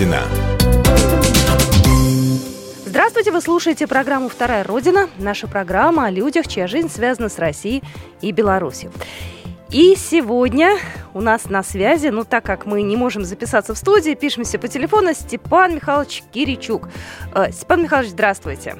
Родина». Здравствуйте, вы слушаете программу «Вторая Родина». Наша программа о людях, чья жизнь связана с Россией и Беларусью. И сегодня у нас на связи, ну так как мы не можем записаться в студии, пишемся по телефону, Степан Михайлович Киричук. Э, Степан Михайлович, здравствуйте.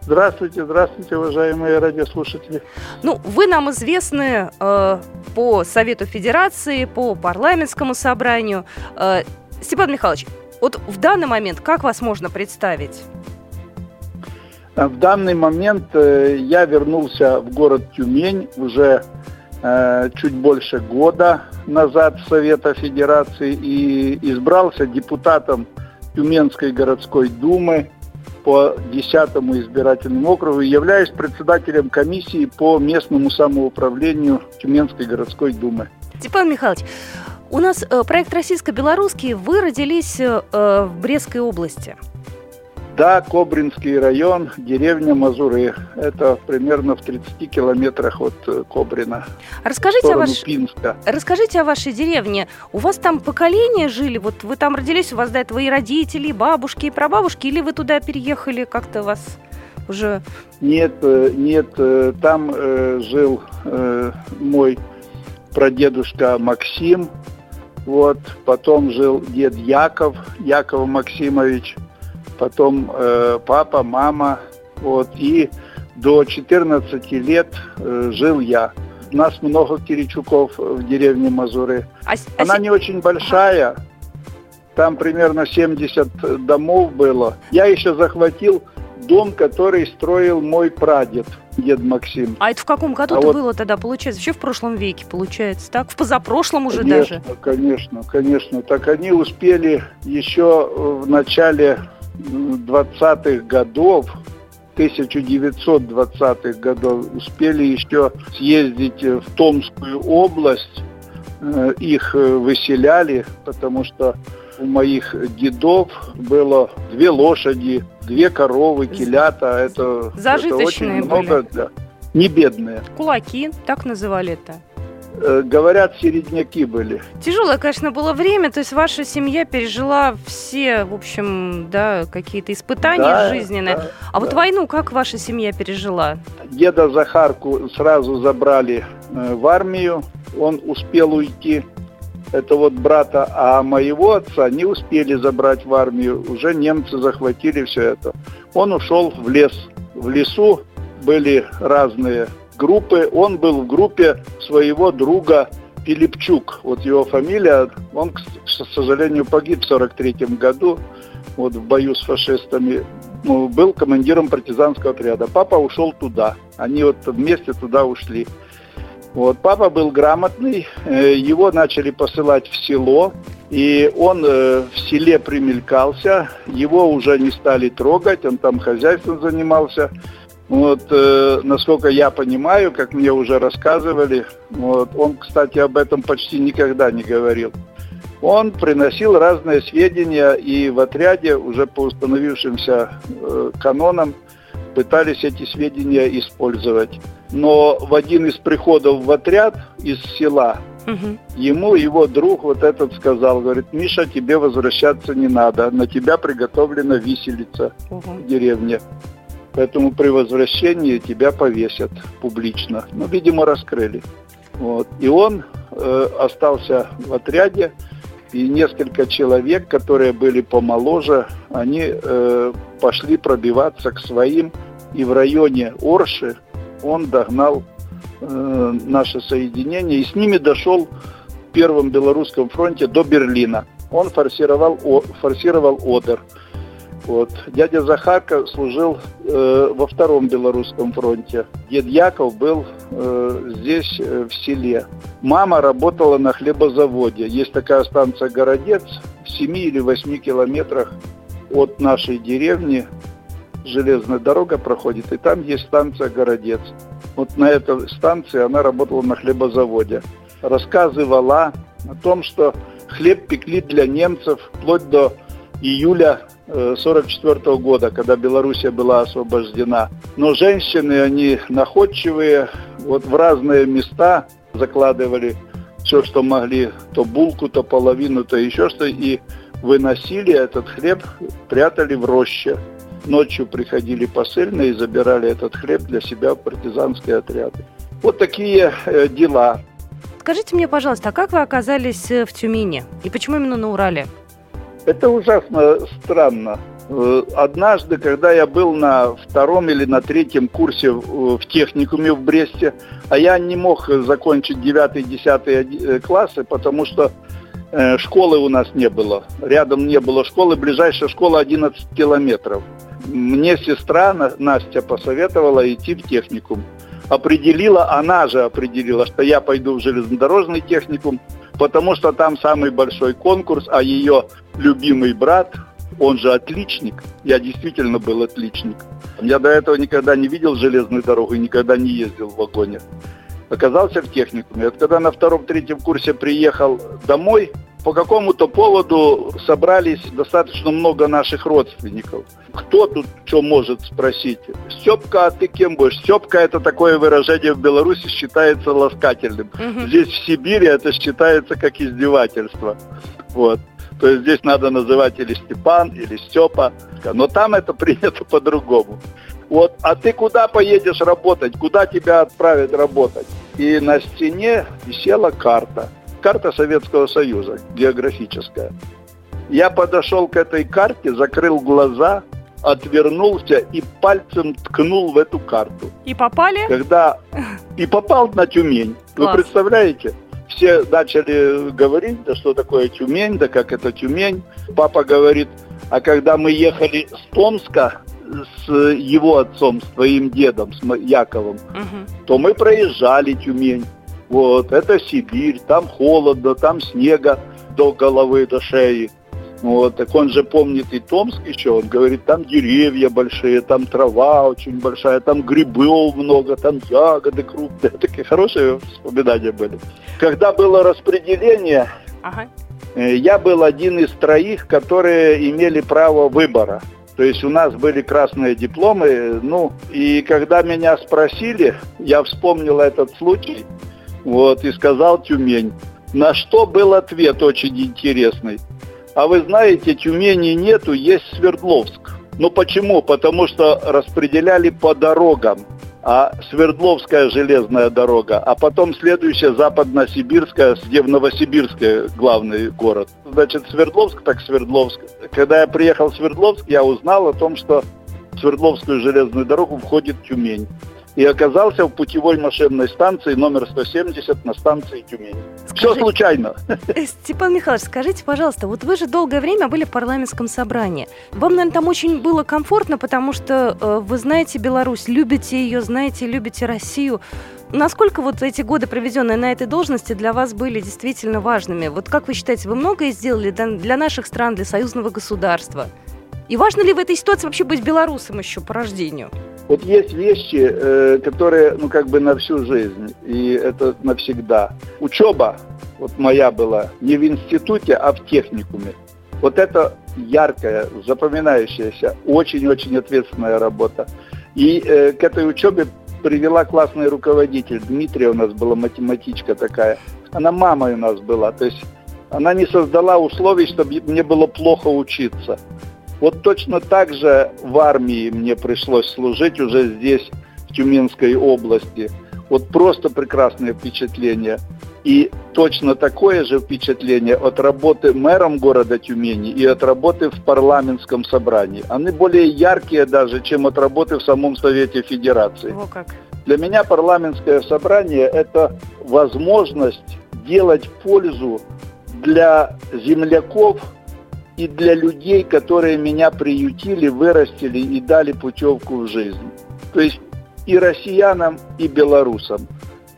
Здравствуйте, здравствуйте, уважаемые радиослушатели. Ну, вы нам известны э, по Совету Федерации, по парламентскому собранию. Э, Степан Михайлович, вот в данный момент как вас можно представить? В данный момент э, я вернулся в город Тюмень уже э, чуть больше года назад Совета Федерации и избрался депутатом Тюменской городской думы по 10 избирательному округу и являюсь председателем комиссии по местному самоуправлению Тюменской городской думы. Степан Михайлович, у нас э, проект «Российско-белорусский». Вы родились э, в Брестской области. Да, Кобринский район, деревня Мазуры. Это примерно в 30 километрах от э, Кобрина. Расскажите о, ваш... Пинска. Расскажите о вашей деревне. У вас там поколения жили? Вот вы там родились, у вас до этого и родители, и бабушки, и прабабушки, или вы туда переехали как-то вас уже... Нет, э, нет, э, там э, жил э, мой прадедушка Максим, вот, потом жил дед Яков, Яков Максимович, потом э, папа, мама, вот, и до 14 лет э, жил я. У нас много Киричуков в деревне Мазуры. А, а Она а... не очень большая, там примерно 70 домов было. Я еще захватил дом, который строил мой прадед, дед Максим. А это в каком году а это вот... было тогда, получается? Еще в прошлом веке, получается, так? В позапрошлом уже конечно, даже? Конечно, конечно. Так они успели еще в начале 20-х годов, 1920-х годов, успели еще съездить в Томскую область, э, их выселяли, потому что у моих дедов было две лошади, две коровы, телята. Это, это очень много. Да. Не бедные. Кулаки, так называли это. Э, говорят, середняки были. Тяжелое, конечно, было время. То есть ваша семья пережила все, в общем, да, какие-то испытания да, жизненные. Да, а да. вот войну как ваша семья пережила? Деда Захарку сразу забрали э, в армию. Он успел уйти. Это вот брата, а моего отца не успели забрать в армию. Уже немцы захватили все это. Он ушел в лес. В лесу были разные группы. Он был в группе своего друга Пилипчук. Вот его фамилия. Он, к сожалению, погиб в 43 году вот в бою с фашистами. Ну, был командиром партизанского отряда. Папа ушел туда. Они вот вместе туда ушли. Вот, папа был грамотный, э, его начали посылать в село, и он э, в селе примелькался, его уже не стали трогать, он там хозяйством занимался. Вот, э, насколько я понимаю, как мне уже рассказывали, вот, он, кстати, об этом почти никогда не говорил. Он приносил разные сведения, и в отряде уже по установившимся э, канонам пытались эти сведения использовать. Но в один из приходов в отряд из села угу. ему его друг вот этот сказал, говорит, Миша, тебе возвращаться не надо, на тебя приготовлена виселица угу. в деревне. Поэтому при возвращении тебя повесят публично. Ну, видимо, раскрыли. Вот. И он э, остался в отряде, и несколько человек, которые были помоложе, они э, пошли пробиваться к своим, и в районе Орши он догнал э, наше соединение, и с ними дошел в Первом Белорусском фронте до Берлина. Он форсировал, о, форсировал Одер. Вот. Дядя Захарка служил э, во втором белорусском фронте. Дед Яков был э, здесь, э, в селе. Мама работала на хлебозаводе. Есть такая станция «Городец» в 7 или 8 километрах от нашей деревни. Железная дорога проходит, и там есть станция «Городец». Вот на этой станции она работала на хлебозаводе. Рассказывала о том, что хлеб пекли для немцев вплоть до июля 1944 -го года, когда Белоруссия была освобождена. Но женщины, они находчивые, вот в разные места закладывали все, что могли, то булку, то половину, то еще что. И выносили этот хлеб, прятали в роще. Ночью приходили посыльные и забирали этот хлеб для себя в партизанские отряды. Вот такие э, дела. Скажите мне, пожалуйста, а как вы оказались э, в Тюмени? И почему именно на Урале? Это ужасно странно. Э, однажды, когда я был на втором или на третьем курсе в техникуме в Бресте, а я не мог закончить 9-10 классы, потому что школы у нас не было. Рядом не было школы, ближайшая школа 11 километров. Мне сестра Настя посоветовала идти в техникум определила, она же определила, что я пойду в железнодорожный техникум, потому что там самый большой конкурс, а ее любимый брат, он же отличник, я действительно был отличник. Я до этого никогда не видел железную дорогу и никогда не ездил в вагоне. Оказался в техникуме. Вот когда на втором-третьем курсе приехал домой, по какому-то поводу собрались достаточно много наших родственников. Кто тут что может спросить? Степка, а ты кем будешь? Степка это такое выражение в Беларуси считается ласкательным. Угу. Здесь в Сибири это считается как издевательство. Вот. То есть здесь надо называть или Степан, или Степа. Но там это принято по-другому. Вот, а ты куда поедешь работать? Куда тебя отправят работать? И на стене висела карта – карта Советского Союза, географическая. Я подошел к этой карте, закрыл глаза, отвернулся и пальцем ткнул в эту карту. И попали? Когда и попал на Тюмень. Класс. Вы представляете? Все начали говорить, да что такое Тюмень, да как это Тюмень. Папа говорит, а когда мы ехали с Томска с его отцом, с твоим дедом, с Яковом, угу. то мы проезжали Тюмень. Вот, это Сибирь, там холодно, там снега до головы, до шеи. Вот, так он же помнит и Томск еще, он говорит, там деревья большие, там трава очень большая, там грибов много, там ягоды крупные. Такие хорошие воспоминания были. Когда было распределение, ага. Э, я был один из троих, которые имели право выбора. То есть у нас были красные дипломы, ну, и когда меня спросили, я вспомнил этот случай, вот, и сказал Тюмень. На что был ответ очень интересный. А вы знаете, Тюмени нету, есть Свердловск. Ну почему? Потому что распределяли по дорогам. А Свердловская железная дорога, а потом следующая Западно-Сибирская, где в Новосибирске главный город. Значит, Свердловск так Свердловск. Когда я приехал в Свердловск, я узнал о том, что в Свердловскую железную дорогу входит Тюмень и оказался в путевой машинной станции номер 170 на станции Тюмень. Скажи... Все случайно. Э, Степан Михайлович, скажите, пожалуйста, вот вы же долгое время были в парламентском собрании. Вам, наверное, там очень было комфортно, потому что э, вы знаете Беларусь, любите ее, знаете, любите Россию. Насколько вот эти годы, проведенные на этой должности, для вас были действительно важными? Вот как вы считаете, вы многое сделали для наших стран, для союзного государства? И важно ли в этой ситуации вообще быть белорусом еще по рождению? Вот есть вещи, э, которые, ну, как бы на всю жизнь, и это навсегда. Учеба, вот моя была, не в институте, а в техникуме. Вот это яркая, запоминающаяся, очень-очень ответственная работа. И э, к этой учебе привела классный руководитель. Дмитрия у нас была математичка такая. Она мамой у нас была. То есть она не создала условий, чтобы мне было плохо учиться. Вот точно так же в армии мне пришлось служить уже здесь, в Тюменской области. Вот просто прекрасное впечатление. И точно такое же впечатление от работы мэром города Тюмени и от работы в парламентском собрании. Они более яркие даже, чем от работы в самом Совете Федерации. О, как. Для меня парламентское собрание – это возможность делать пользу для земляков – и для людей, которые меня приютили, вырастили и дали путевку в жизнь. То есть и россиянам, и белорусам.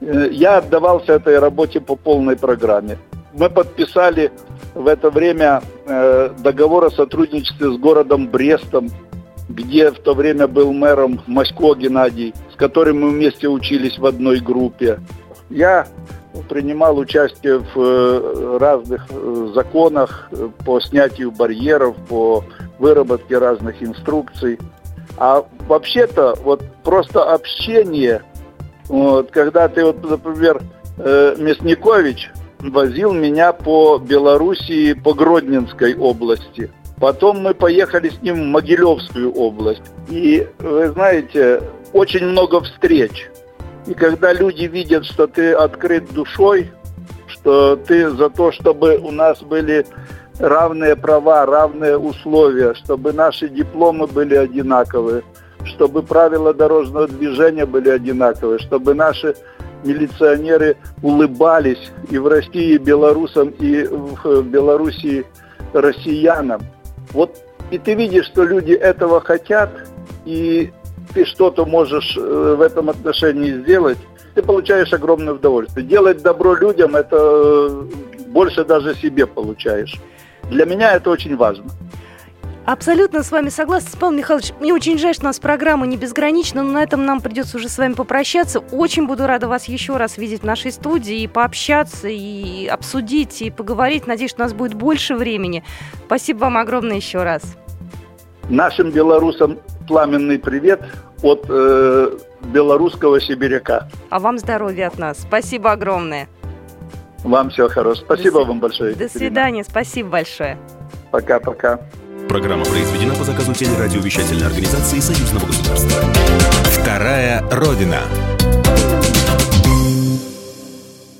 Э, я отдавался этой работе по полной программе. Мы подписали в это время э, договор о сотрудничестве с городом Брестом, где в то время был мэром Масько Геннадий, с которым мы вместе учились в одной группе. Я принимал участие в э, разных э, законах по снятию барьеров, по выработке разных инструкций. А вообще-то вот просто общение, вот, когда ты вот, например, э, Мясникович, возил меня по Белоруссии, по Гродненской области. Потом мы поехали с ним в Могилевскую область. И, вы знаете, очень много встреч. И когда люди видят, что ты открыт душой, что ты за то, чтобы у нас были равные права, равные условия, чтобы наши дипломы были одинаковые, чтобы правила дорожного движения были одинаковые, чтобы наши милиционеры улыбались и в России белорусам, и в Белоруссии россиянам. Вот и ты видишь, что люди этого хотят, и ты что-то можешь э, в этом отношении сделать, ты получаешь огромное удовольствие. Делать добро людям, это э, больше даже себе получаешь. Для меня это очень важно. Абсолютно с вами согласна, Павел Михайлович. Мне очень жаль, что у нас программа не безгранична, но на этом нам придется уже с вами попрощаться. Очень буду рада вас еще раз видеть в нашей студии и пообщаться, и обсудить, и поговорить. Надеюсь, что у нас будет больше времени. Спасибо вам огромное еще раз. Нашим белорусам пламенный привет от э, белорусского сибиряка. А вам здоровья от нас. Спасибо огромное. Вам всего хорошего. Спасибо До вам большое. До свидания. Спасибо большое. Пока-пока. Программа произведена по заказу телерадиовещательной организации Союзного государства. Вторая Родина.